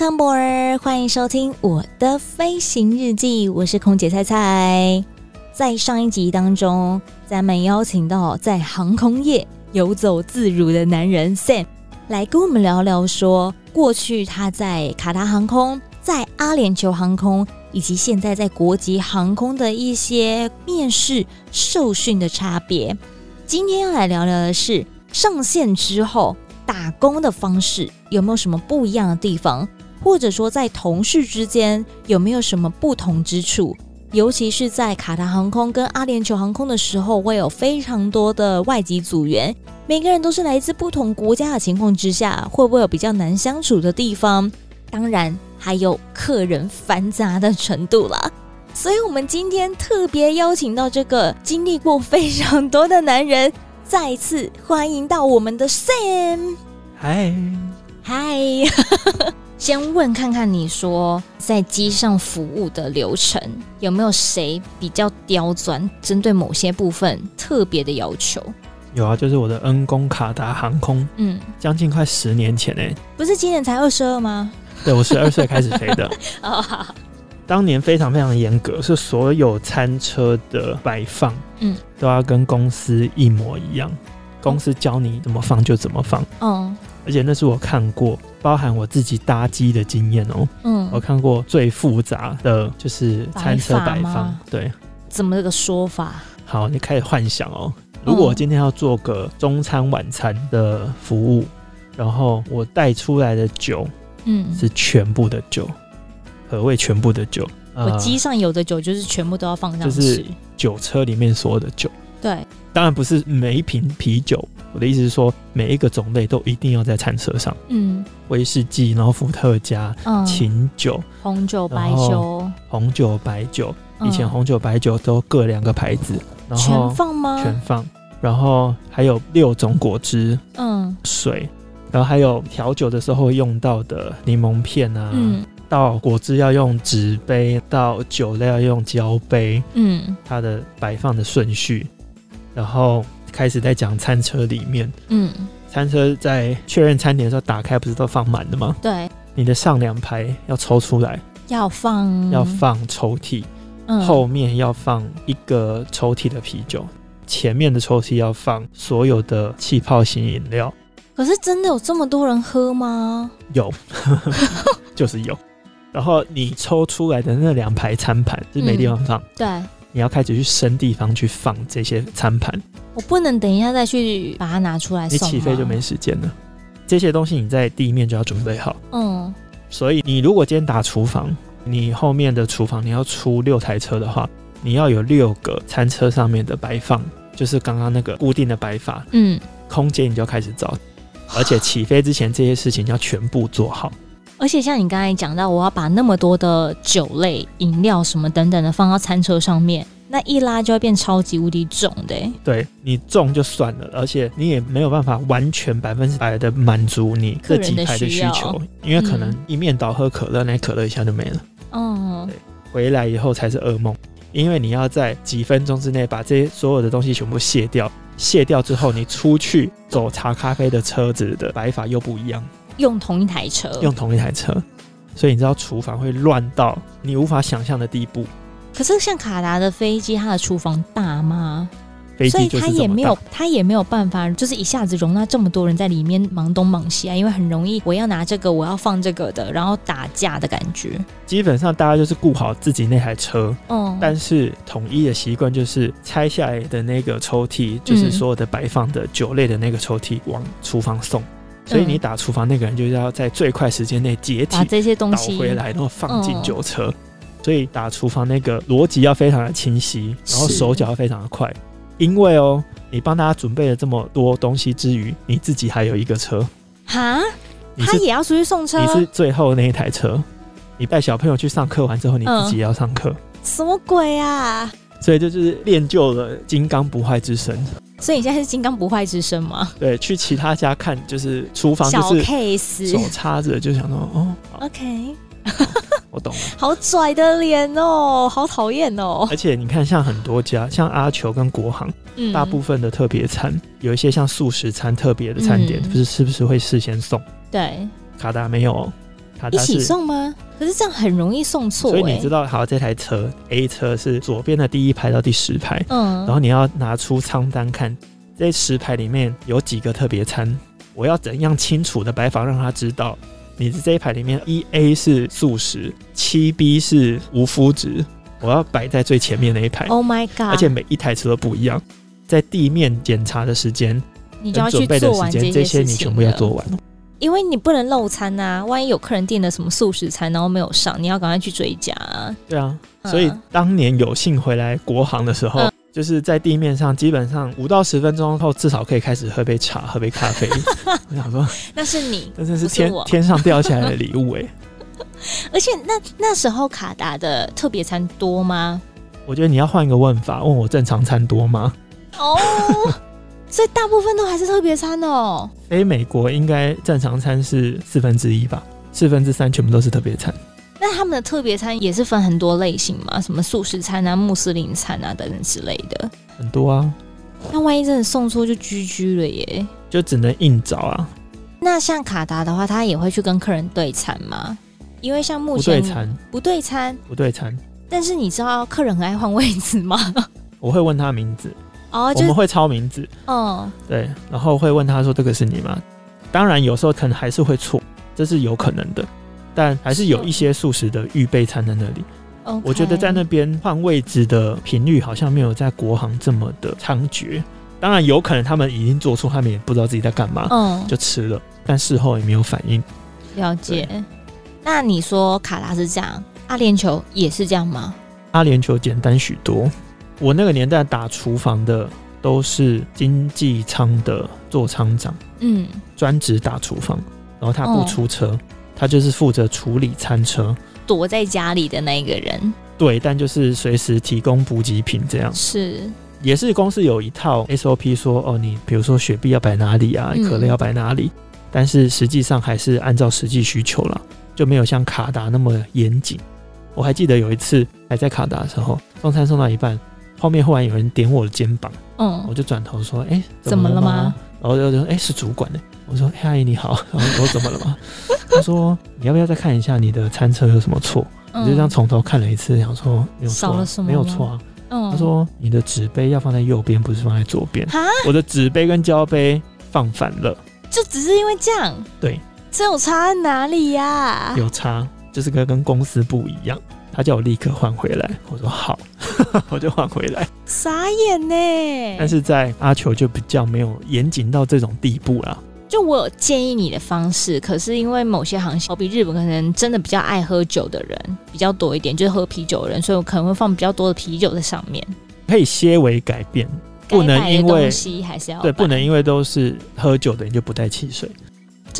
Welcome aboard，欢迎收听我的飞行日记，我是空姐菜菜。在上一集当中，咱们邀请到在航空业游走自如的男人 Sam 来跟我们聊聊说，过去他在卡达航空、在阿联酋航空，以及现在在国际航空的一些面试、受训的差别。今天要来聊聊的是上线之后打工的方式有没有什么不一样的地方？或者说，在同事之间有没有什么不同之处？尤其是在卡塔航空跟阿联酋航空的时候，会有非常多的外籍组员，每个人都是来自不同国家的情况之下，会不会有比较难相处的地方？当然，还有客人繁杂的程度啦。所以，我们今天特别邀请到这个经历过非常多的男人，再次欢迎到我们的 Sam。嗨，嗨。先问看看，你说在机上服务的流程有没有谁比较刁钻，针对某些部分特别的要求？有啊，就是我的恩公卡达航空，嗯，将近快十年前呢，不是今年才二十二吗？对，我十二岁开始飞的。哦，好。当年非常非常严格，是所有餐车的摆放，嗯，都要跟公司一模一样，公司教你怎么放就怎么放。嗯。而且那是我看过，包含我自己搭机的经验哦。嗯，我看过最复杂的就是餐车摆放。对，怎么个说法？好，你开始幻想哦。如果我今天要做个中餐晚餐的服务，然后我带出来的酒，嗯，是全部的酒。何谓全部的酒？我机上有的酒就是全部都要放上去，就是酒车里面所有的酒。对，当然不是每一瓶啤酒。我的意思是说，每一个种类都一定要在餐车上。嗯，威士忌，然后伏特加，嗯，琴酒，红酒、白酒，红酒、白酒。以前红酒、白酒都各两个牌子，然后全放吗？全放。然后还有六种果汁，嗯，水，然后还有调酒的时候用到的柠檬片啊，嗯，倒果汁要用纸杯，到酒类要用胶杯，嗯，它的摆放的顺序，然后。开始在讲餐车里面，嗯，餐车在确认餐点的时候打开，不是都放满的吗？对，你的上两排要抽出来，要放。要放抽屉，嗯，后面要放一个抽屉的啤酒，前面的抽屉要放所有的气泡型饮料。可是真的有这么多人喝吗？有，就是有。然后你抽出来的那两排餐盘是没地方放，嗯，对。你要开始去生地方去放这些餐盘，我不能等一下再去把它拿出来。你起飞就没时间了，这些东西你在地面就要准备好。嗯，所以你如果今天打厨房，你后面的厨房你要出六台车的话，你要有六个餐车上面的摆放，就是刚刚那个固定的摆法。嗯，空间你就要开始找，而且起飞之前这些事情要全部做好。而且像你刚才讲到，我要把那么多的酒类、饮料什么等等的放到餐车上面，那一拉就会变超级无敌重的。对，你重就算了，而且你也没有办法完全百分之百的满足你这几排的需求，因为可能一面倒喝可乐，那可乐一下就没了。嗯，对，回来以后才是噩梦，因为你要在几分钟之内把这些所有的东西全部卸掉，卸掉之后你出去走茶咖啡的车子的摆法又不一样。用同一台车，用同一台车，所以你知道厨房会乱到你无法想象的地步。可是像卡达的飞机，它的厨房大吗？飞机所以它也没有，它也没有办法，就是一下子容纳这么多人在里面忙东忙西啊，因为很容易我要拿这个，我要放这个的，然后打架的感觉。基本上大家就是顾好自己那台车，嗯，但是统一的习惯就是拆下来的那个抽屉，就是所有的摆放的酒类的那个抽屉往厨房送。所以你打厨房那个人就是要在最快时间内解体，把这些东西倒回来，然后放进酒车。嗯、所以打厨房那个逻辑要非常的清晰，然后手脚要非常的快。因为哦，你帮大家准备了这么多东西之余，你自己还有一个车。哈？他也要出去送车？你是最后那一台车，你带小朋友去上课完之后，你自己也要上课。嗯，什么鬼啊？所以这就是练就了金刚不坏之身。所以你现在是金刚不坏之身吗？对，去其他家看，就是厨房就是 case，手插着就想说哦，OK，我懂了。好拽的脸哦，好讨厌哦。而且你看，像很多家，像阿球跟国航，嗯，大部分的特别餐有一些像素食餐特别的餐点，不是是不是会事先送？对，卡达没有。一起送吗？可是这样很容易送错。所以你知道，好，这台车 A 车是左边的第一排到第十排，嗯，然后你要拿出舱单看这十排里面有几个特别餐，我要怎样清楚的摆放让他知道，你的这一排里面一 A 是素食，七 B 是无麸质，我要摆在最前面那一排。Oh my god！而且每一台车都不一样，在地面检查的时间，你就要去做完这些，这些你全部要做完。因为你不能漏餐呐、啊，万一有客人订了什么素食餐，然后没有上，你要赶快去追加、啊。对啊，所以当年有幸回来国航的时候，嗯、就是在地面上，基本上五到十分钟后，至少可以开始喝杯茶、喝杯咖啡。我想说，那是你，真的是天天上掉下来的礼物哎！而且那那时候卡达的特别餐多吗？我觉得你要换一个问法，问我正常餐多吗？哦。所以大部分都还是特别餐哦。诶，美国应该正常餐是四分之一吧？四分之三全部都是特别餐。那他们的特别餐也是分很多类型嘛？什么素食餐啊、穆斯林餐啊等等之类的。很多啊。那万一真的送错就 GG 了耶。就只能硬找啊。那像卡达的话，他也会去跟客人对餐吗？因为像目前不对餐，不对餐，不对餐。但是你知道客人很爱换位置吗？我会问他名字。哦，我们会抄名字，嗯，对，然后会问他说：“这个是你吗？”当然，有时候可能还是会错，这是有可能的，但还是有一些素食的预备餐在那里。Okay. 我觉得在那边换位置的频率好像没有在国航这么的猖獗。当然，有可能他们已经做错，他们也不知道自己在干嘛，嗯，就吃了，但事后也没有反应。了解。那你说卡拉是这样，阿联酋也是这样吗？阿联酋简单许多。我那个年代打厨房的都是经济舱的座舱长，嗯，专职打厨房，然后他不出车，哦、他就是负责处理餐车，躲在家里的那个人。对，但就是随时提供补给品这样。是，也是公司有一套 SOP 说，哦，你比如说雪碧要摆哪里啊，可乐要摆哪里，嗯、但是实际上还是按照实际需求了，就没有像卡达那么严谨。我还记得有一次还在卡达的时候，送餐送到一半。后面忽然有人点我的肩膀，嗯，我就转头说：“哎、欸，怎么了吗？”然后就说：“哎、欸，是主管呢。”我说：“嘿，阿姨你好。”然后我说：“怎么了吗？”他说：“你要不要再看一下你的餐车有什么错？”我就这样从头看了一次，想说没有错，没有错啊。嗯，他说：“你的纸杯要放在右边，不是放在左边。”我的纸杯跟胶杯放反了，就只是因为这样？对，这有差在哪里呀、啊？有差，就是跟跟公司不一样。他叫我立刻换回来，我说好，我就换回来。傻眼呢！但是在阿球就比较没有严谨到这种地步啦。就我有建议你的方式，可是因为某些航线，好比日本可能真的比较爱喝酒的人比较多一点，就是喝啤酒的人，所以我可能会放比较多的啤酒在上面。可以些微改变，不能因为东西还是要对，不能因为都是喝酒的人就不带汽水。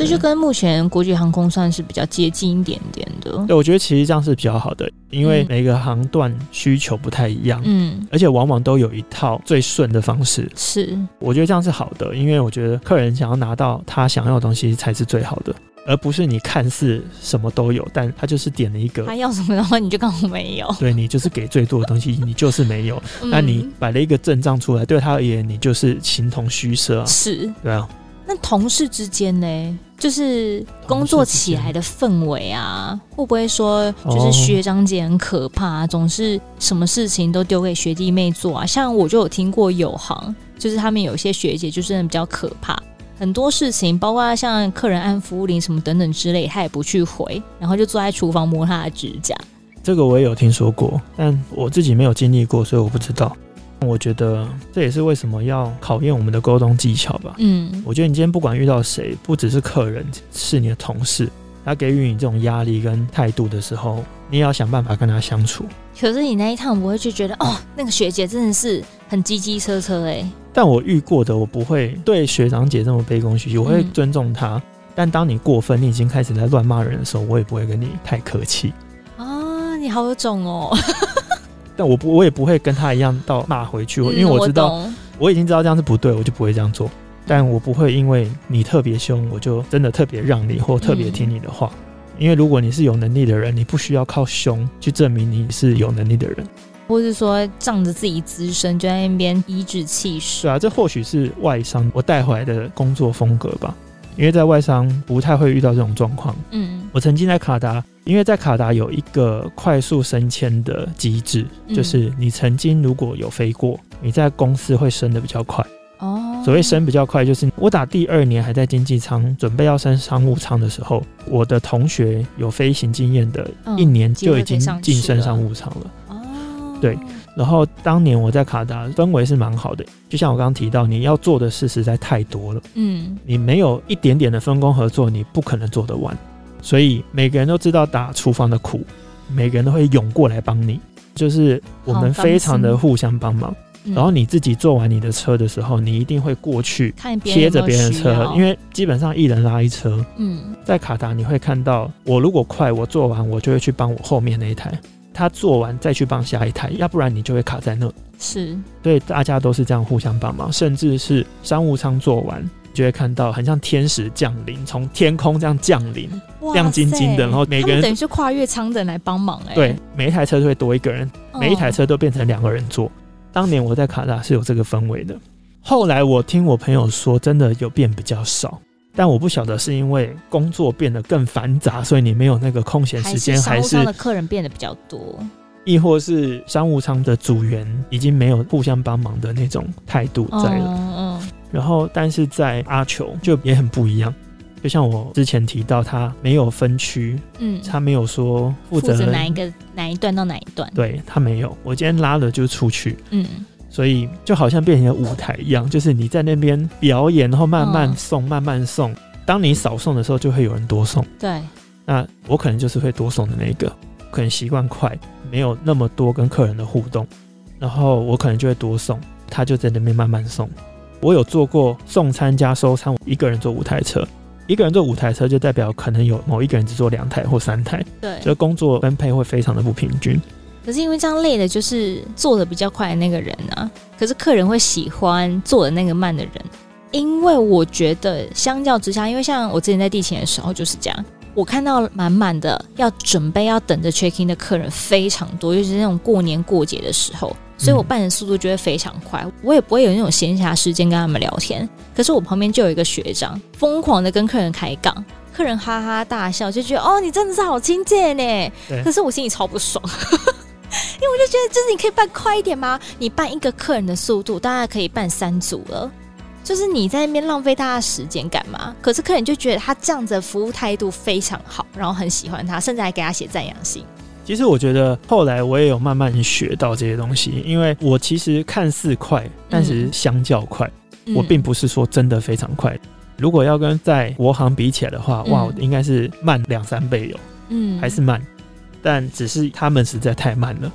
这就跟目前国际航空算是比较接近一点点的。对，我觉得其实这样是比较好的，因为每个航段需求不太一样，嗯，而且往往都有一套最顺的方式。是，我觉得这样是好的，因为我觉得客人想要拿到他想要的东西才是最好的，而不是你看似什么都有，但他就是点了一个，他要什么的话你就刚好没有。对，你就是给最多的东西，你就是没有。那你摆了一个阵仗出来，对他而言你就是形同虚设啊。是，对啊。那同事之间呢，就是工作起来的氛围啊，会不会说就是学长姐很可怕啊，总是什么事情都丢给学弟妹做啊？像我就有听过有行，就是他们有些学姐就真的比较可怕，很多事情，包括像客人按服务铃什么等等之类，他也不去回，然后就坐在厨房摸他的指甲。这个我也有听说过，但我自己没有经历过，所以我不知道。我觉得这也是为什么要考验我们的沟通技巧吧。嗯，我觉得你今天不管遇到谁，不只是客人，是你的同事，他给予你这种压力跟态度的时候，你也要想办法跟他相处。可是你那一趟不会就觉得哦，那个学姐真的是很机机车车哎。但我遇过的，我不会对学长姐这么卑躬屈膝，我会尊重他。但当你过分，你已经开始在乱骂人的时候，我也不会跟你太客气。啊，你好有种哦！但我不，我也不会跟他一样到骂回去，因为我知道我，我已经知道这样是不对，我就不会这样做。但我不会因为你特别凶，我就真的特别让你或特别听你的话。嗯。因为如果你是有能力的人，你不需要靠凶去证明你是有能力的人，或是说仗着自己资深就在那边颐指气使。对啊，这或许是外商我带回来的工作风格吧。因为在外商不太会遇到这种状况。嗯，我曾经在卡达，因为在卡达有一个快速升迁的机制，就是你曾经如果有飞过，你在公司会升的比较快。哦，所谓升比较快，就是我打第二年还在经济舱，准备要升商务舱的时候，我的同学有飞行经验的，一年就已经晋升商务舱了。哦，对。然后当年我在卡达氛围是蛮好的，就像我刚刚提到，你要做的事实在太多了，嗯，你没有一点点的分工合作，你不可能做得完。所以每个人都知道打厨房的苦，每个人都会涌过来帮你，就是我们非常的互相帮忙。然后你自己做完你的车的时候，你一定会过去贴着别人的车，因为基本上一人拉一车。嗯，在卡达你会看到，我如果快，我做完我就会去帮我后面那一台。他做完再去帮下一台，要不然你就会卡在那。是，对，大家都是这样互相帮忙，甚至是商务舱做完，就会看到很像天使降临，从天空这样降临，亮晶晶的，然后每个人等于是跨越舱的人来帮忙哎、欸。对，每一台车都会多一个人，每一台车都变成两个人坐。哦、当年我在卡达是有这个氛围的，后来我听我朋友说，真的有变比较少。但我不晓得是因为工作变得更繁杂，所以你没有那个空闲时间，还是商务舱的客人变得比较多，亦或是商务舱的组员已经没有互相帮忙的那种态度在了。嗯嗯。然后，但是在阿球就也很不一样，就像我之前提到，他没有分区，嗯，他没有说负责哪一个哪一段到哪一段，对，他没有。我今天拉了就出去，嗯。所以就好像变成了舞台一样，就是你在那边表演，然后慢慢送，慢慢送。当你少送的时候，就会有人多送。对，那我可能就是会多送的那个，可能习惯快，没有那么多跟客人的互动，然后我可能就会多送，他就在那边慢慢送。我有做过送餐加收餐，我一个人坐五台车，一个人坐五台车就代表可能有某一个人只坐两台或三台，对，所以工作分配会非常的不平均。可是因为这样累的，就是做的比较快的那个人啊。可是客人会喜欢做的那个慢的人，因为我觉得相较之下，因为像我之前在地勤的时候就是这样，我看到满满的要准备要等着 check in 的客人非常多，尤其是那种过年过节的时候，所以我办的速度就会非常快，我也不会有那种闲暇时间跟他们聊天。可是我旁边就有一个学长，疯狂的跟客人开杠，客人哈哈大笑，就觉得哦，你真的是好亲切呢。可是我心里超不爽。因为我就觉得，就是你可以办快一点吗？你办一个客人的速度，大概可以办三组了。就是你在那边浪费大家时间干嘛？可是客人就觉得他这样子的服务态度非常好，然后很喜欢他，甚至还给他写赞扬信。其实我觉得后来我也有慢慢学到这些东西，因为我其实看似快，但是相较快，嗯、我并不是说真的非常快。如果要跟在国行比起来的话，嗯、哇，应该是慢两三倍有，嗯，还是慢。但只是他们实在太慢了，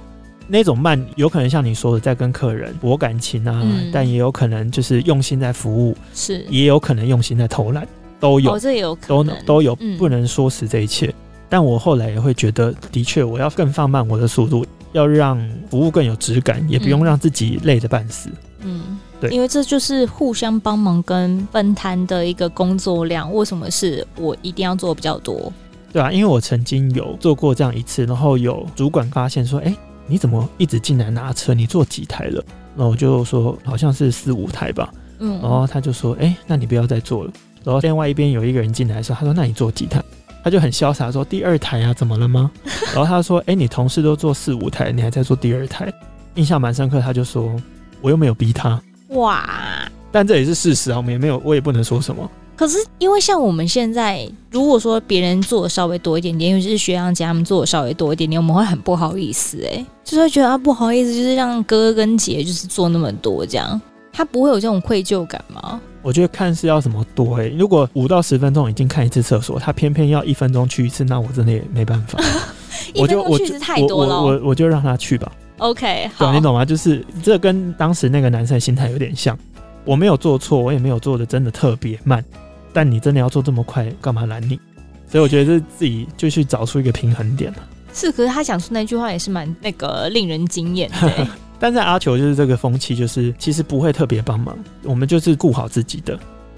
那种慢有可能像你说的在跟客人博感情啊，嗯、但也有可能就是用心在服务，是也有可能用心在偷懒，都有，哦、这有都都有，不能说死这一切。嗯、但我后来也会觉得，的确我要更放慢我的速度，要让服务更有质感，也不用让自己累得半死。嗯，对，因为这就是互相帮忙跟分摊的一个工作量。为什么是我一定要做比较多？对啊，因为我曾经有做过这样一次，然后有主管发现说：“哎，你怎么一直进来拿车？你坐几台了？”然后我就说：“好像是四五台吧。”嗯，然后他就说：“哎，那你不要再坐了。”然后另外一边有一个人进来说：“他说那你坐几台？”他就很潇洒说：“第二台啊，怎么了吗？” 然后他说：“哎，你同事都坐四五台，你还在坐第二台？”印象蛮深刻，他就说：“我又没有逼他。”哇！但这也是事实啊，我们也没有，我也不能说什么。可是，因为像我们现在，如果说别人做的稍微多一点点，尤其是学长姐他们做的稍微多一点点，我们会很不好意思、欸，哎，就是会觉得啊不好意思，就是让哥哥跟姐就是做那么多这样，他不会有这种愧疚感吗？我觉得看是要什么多哎、欸，如果五到十分钟已经看一次厕所，他偏偏要一分钟去一次，那我真的也没办法。一分钟去一次太多了，我我我就让他去吧。OK，好，你懂吗？就是这跟当时那个男生的心态有点像，我没有做错，我也没有做的真的特别慢。但你真的要做这么快，干嘛拦你？所以我觉得是自己就去找出一个平衡点了。是，可是他讲出那句话也是蛮那个令人惊艳的。但在阿球就是这个风气，就是其实不会特别帮忙，我们就是顾好自己的。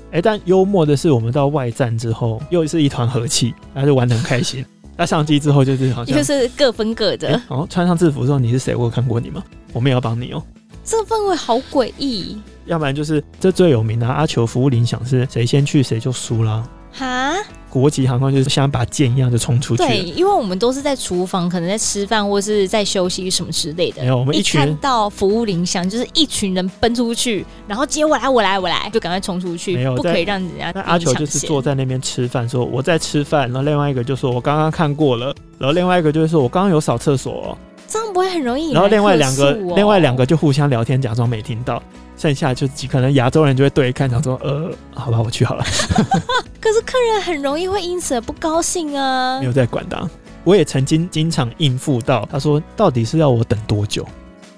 哎、欸，但幽默的是，我们到外站之后又是一团和气，大家就玩得很开心。那上机之后就是好像就是各分各的。欸、哦，穿上制服之后你是谁？我有看过你吗？我们也要帮你哦。这氛围好诡异。要不然就是这最有名的阿球服务铃响是谁先去谁就输了。哈？国际航空就是像把剑一样就冲出去。对，因为我们都是在厨房，可能在吃饭或是在休息什么之类的。没有，我们一看到服务铃响，就是一群人奔出去，然后接我来，我来，我来，就赶快冲出去。没有，不可以让人家。那阿球就是坐在那边吃饭，说我在吃饭，然后另外一个就说我刚刚看过了，然后另外一个就是说我刚刚有扫厕所哦。这样不会很容易。然后另外两个，另外两个就互相聊天，假装没听到。剩下就几可能亚洲人就会对看，想说呃，好吧，我去好了。可是客人很容易会因此而不高兴啊。没有在管的啊，我也曾经经常应付到，他说到底是要我等多久？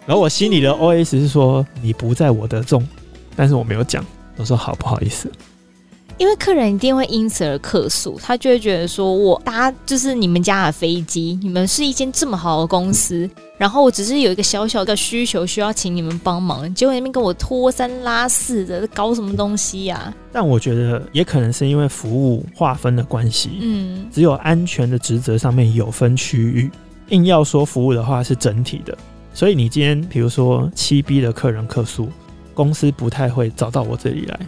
然后我心里的 OS 是说你不在我的中，但是我没有讲，我说好不好意思。因为客人一定会因此而客诉，他就会觉得说，我搭就是你们家的飞机，你们是一间这么好的公司，然后我只是有一个小小的需求需要请你们帮忙，结果那边跟我拖三拉四的，搞什么东西呀、但我觉得也可能是因为服务划分的关系，嗯，只有安全的职责上面有分区域，硬要说服务的话是整体的，所以你今天比如说七 B 的客人客诉，公司不太会找到我这里来。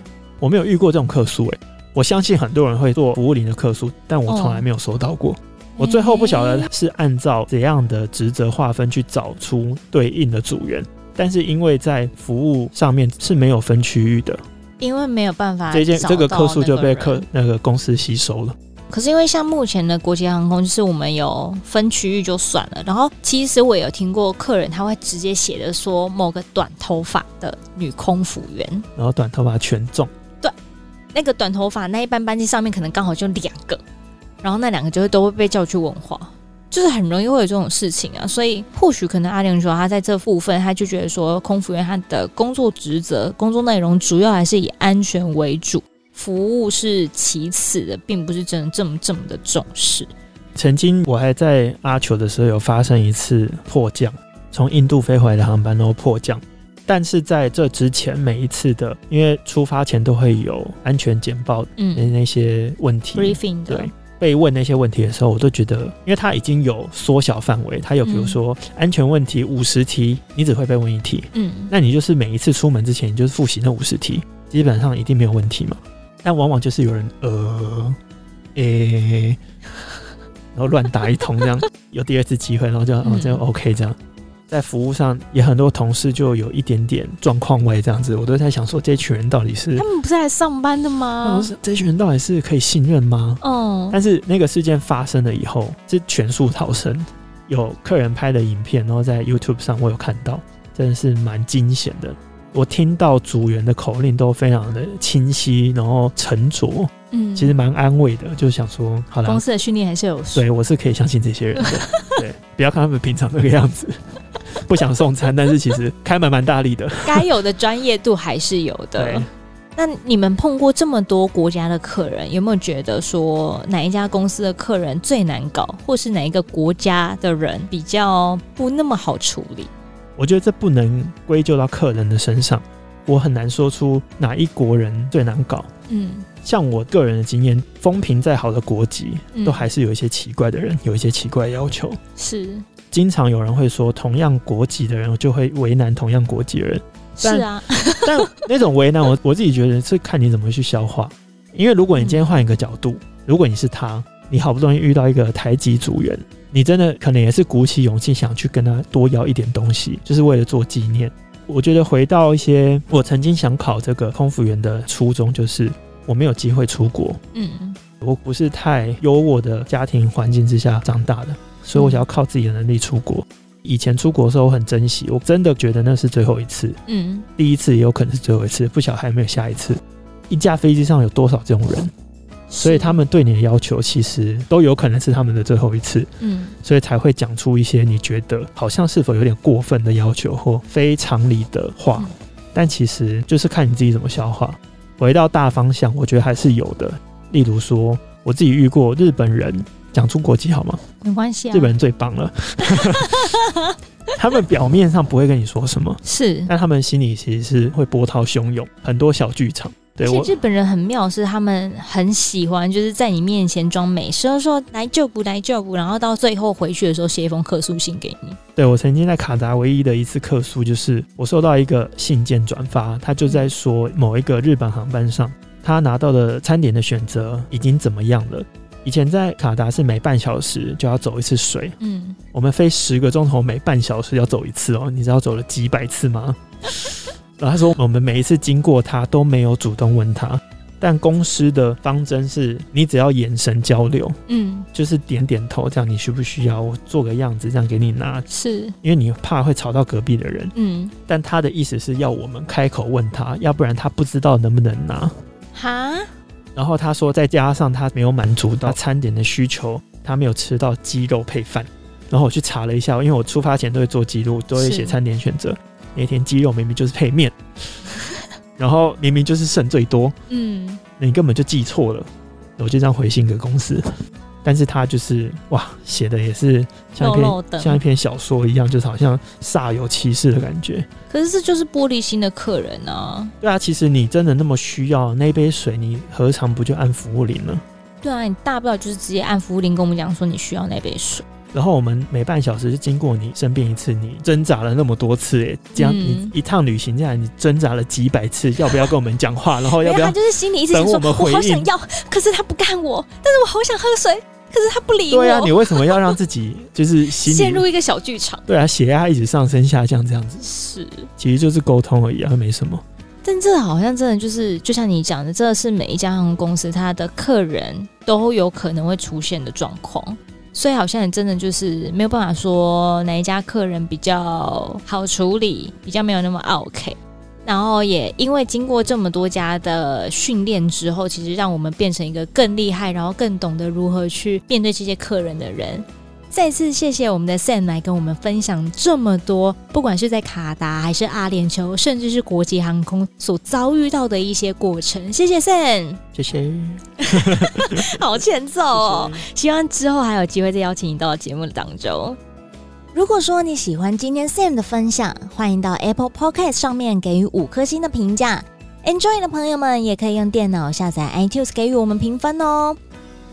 我没有遇过这种客诉，哎，我相信很多人会做服务铃的客诉，但我从来没有收到过。哦、我最后不晓得是按照怎样的职责划分去找出对应的组员，但是因为在服务上面是没有分区域的，因为没有办法，这件这个客诉就被客那个公司吸收了。可是因为像目前的国际航空，就是我们有分区域就算了，然后其实我有听过客人他会直接写的说某个短头发的女空服员，然后短头发全中。那个短头发那一班班机上面可能刚好就两个，然后那两个就会都会被叫去问话，就是很容易会有这种事情啊。所以或许可能阿玲说他在这部分他就觉得说空服员他的工作职责、工作内容主要还是以安全为主，服务是其次的，并不是真的这么这么的重视。曾经我还在阿球的时候有发生一次迫降，从印度飞回来的航班都迫降。但是在这之前，每一次的，因为出发前都会有安全简报，嗯，那些问题，briefing 的，对，被问那些问题的时候，我都觉得，因为他已经有缩小范围，他有比如说安全问题五十题，你只会被问一题，嗯，那你就是每一次出门之前，你就是复习那五十题，基本上一定没有问题嘛。但往往就是有人呃，诶、欸，然后乱打一通这样，有第二次机会，然后就哦，这样 OK 这样。在服务上也很多同事就有一点点状况外这样子，我都在想说，这群人到底是他们不是来上班的吗？这群人到底是可以信任吗？哦。但是那个事件发生了以后，是全数逃生，有客人拍的影片，然后在 YouTube 上我有看到，真的是蛮惊险的。我听到组员的口令都非常的清晰，然后沉着，嗯，其实蛮安慰的，就是想说，好了，公司的训练还是有，对，我是可以相信这些人的，对，不要看他们平常那个样子。不想送餐，但是其实开门蛮大力的，该有的专业度还是有的。对那你们碰过这么多国家的客人，有没有觉得说哪一家公司的客人最难搞，或是哪一个国家的人比较不那么好处理？我觉得这不能归咎到客人的身上，我很难说出哪一国人最难搞。嗯，像我个人的经验，风评再好的国籍，都还是有一些奇怪的人，有一些奇怪的要求。是。经常有人会说，同样国籍的人就会为难同样国籍的人。是啊，但那种为难，我我自己觉得是看你怎么去消化。因为如果你今天换一个角度，嗯、如果你是他，你好不容易遇到一个台籍组员，你真的可能也是鼓起勇气想去跟他多要一点东西，就是为了做纪念。我觉得回到一些我曾经想考这个空服员的初衷，就是我没有机会出国。嗯，我不是太优渥的家庭环境之下长大的。所以我想要靠自己的能力出国。以前出国的时候我很珍惜，我真的觉得那是最后一次。嗯，第一次也有可能是最后一次，不晓得还有没有下一次。一架飞机上有多少这种人？所以他们对你的要求其实都有可能是他们的最后一次。嗯，所以才会讲出一些你觉得好像是否有点过分的要求或非常理的话。但其实就是看你自己怎么消化。回到大方向，我觉得还是有的。例如说，我自己遇过日本人，讲出国籍好吗？没关系啊，日本人最棒了。他们表面上不会跟你说什么，是，但他们心里其实是会波涛汹涌，很多小剧场。对，其实日本人很妙，是他们很喜欢就是在你面前装没事，说说来就不来就不，然后到最后回去的时候写一封客诉信给你。对，我曾经在卡达唯一的一次客诉，就是我收到一个信件转发，他就在说某一个日本航班上，他拿到的餐点的选择已经怎么样了。以前在卡达是每半小时就要走一次水，嗯，我们飞十个钟头，每半小时要走一次哦，你知道走了几百次吗？然后他说我们每一次经过他都没有主动问他，但公司的方针是你只要眼神交流，嗯，就是点点头，这样你需不需要我做个样子，这样给你拿，是。因为你怕会吵到隔壁的人，嗯，但他的意思是要我们开口问他，要不然他不知道能不能拿，哈。然后他说，再加上他没有满足到餐点的需求，他没有吃到鸡肉配饭。然后我去查了一下，因为我出发前都会做记录，都会写餐点选择。那天鸡肉明明就是配面，然后明明就是剩最多，嗯，你根本就记错了。我就这样回信给公司。但是他就是哇，写的也是像一篇像一篇小说一样，就是好像煞有其事的感觉。可是这就是玻璃心的客人啊！对啊，其实你真的那么需要那杯水，你何尝不就按服务铃呢？对啊，你大不了就是直接按服务铃跟我们讲说你需要那杯水。然后我们每半小时就经过你身边一次，你挣扎了那么多次，哎，这样你一趟旅行下来，你挣扎了几百次，要不要跟我们讲话？然后要不要？他就是心里一直说，我好想要，可是他不干我，但是我好想喝水。可是他不理我。对啊，你为什么要让自己就是心陷入一个小剧场？对啊，血压一直上升下降这样子。是，其实就是沟通而已啊，没什么。但这好像真的就是，就像你讲的，这是每一家航空公司它的客人都有可能会出现的状况，所以好像真的就是没有办法说哪一家客人比较好处理，比较没有那么 OK。然后也因为经过这么多家的训练之后，其实让我们变成一个更厉害，然后更懂得如何去面对这些客人的人。再次谢谢我们的 Sam 来跟我们分享这么多，不管是在卡达还是阿联酋，甚至是国际航空所遭遇到的一些过程。谢谢 Sam，谢谢，好欠揍哦！谢谢。希望之后还有机会再邀请你到节目的当中。如果说你喜欢今天 Sam 的分享，欢迎到 Apple Podcast 上面给予五颗星的评价。Enjoy 的朋友们也可以用电脑下载 iTunes 给予我们评分哦。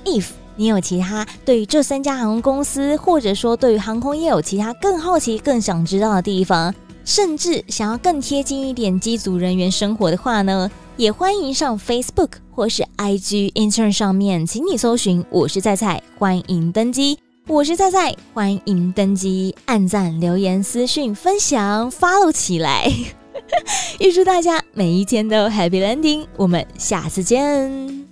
If 你有其他对于这三家航空公司，或者说对于航空业有其他更好奇、更想知道的地方，甚至想要更贴近一点机组人员生活的话呢，也欢迎上 Facebook 或是 IG Intern 上面，请你搜寻“我是菜菜”，欢迎登机。我是菜菜，欢迎登机，按赞、留言、私讯、分享，follow 起来！预祝大家每一天都 happy landing，我们下次见。